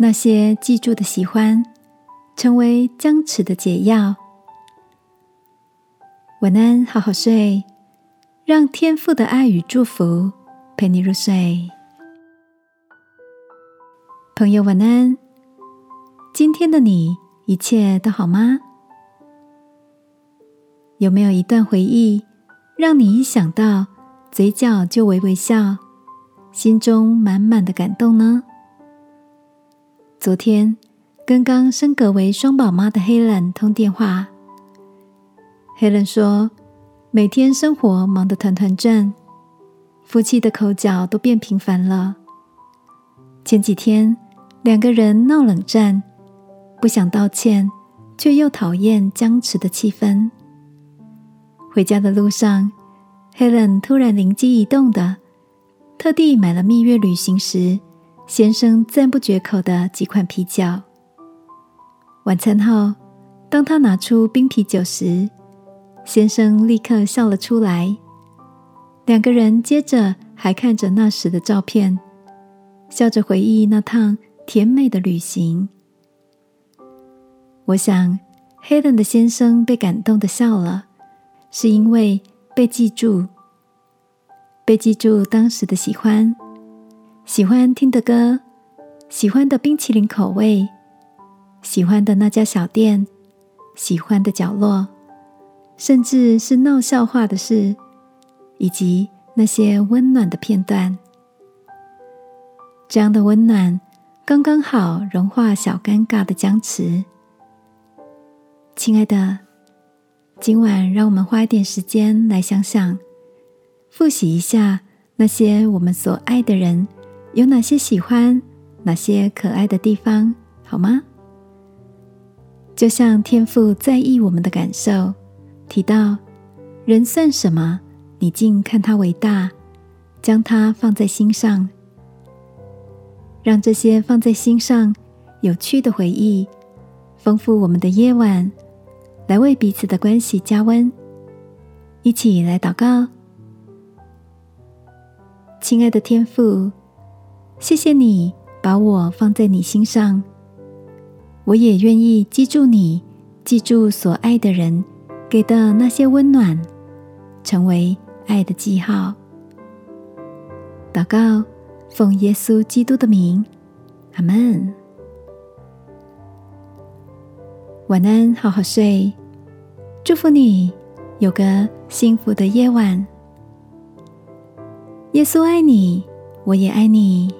那些记住的喜欢，成为僵持的解药。晚安，好好睡，让天赋的爱与祝福陪你入睡。朋友，晚安。今天的你一切都好吗？有没有一段回忆，让你一想到，嘴角就微微笑，心中满满的感动呢？昨天跟刚升格为双宝妈的黑人通电话，黑人说，每天生活忙得团团转，夫妻的口角都变频繁了。前几天两个人闹冷战。不想道歉，却又讨厌僵持的气氛。回家的路上，Helen 突然灵机一动的，特地买了蜜月旅行时先生赞不绝口的几款啤酒。晚餐后，当他拿出冰啤酒时，先生立刻笑了出来。两个人接着还看着那时的照片，笑着回忆那趟甜美的旅行。我想，Helen 的先生被感动的笑了，是因为被记住，被记住当时的喜欢，喜欢听的歌，喜欢的冰淇淋口味，喜欢的那家小店，喜欢的角落，甚至是闹笑话的事，以及那些温暖的片段。这样的温暖，刚刚好融化小尴尬的僵持。亲爱的，今晚让我们花一点时间来想想，复习一下那些我们所爱的人有哪些喜欢、哪些可爱的地方，好吗？就像天父在意我们的感受，提到人算什么，你竟看他为大，将他放在心上，让这些放在心上有趣的回忆，丰富我们的夜晚。来为彼此的关系加温，一起来祷告。亲爱的天父，谢谢你把我放在你心上，我也愿意记住你，记住所爱的人给的那些温暖，成为爱的记号。祷告，奉耶稣基督的名，阿门。晚安，好好睡。祝福你有个幸福的夜晚。耶稣爱你，我也爱你。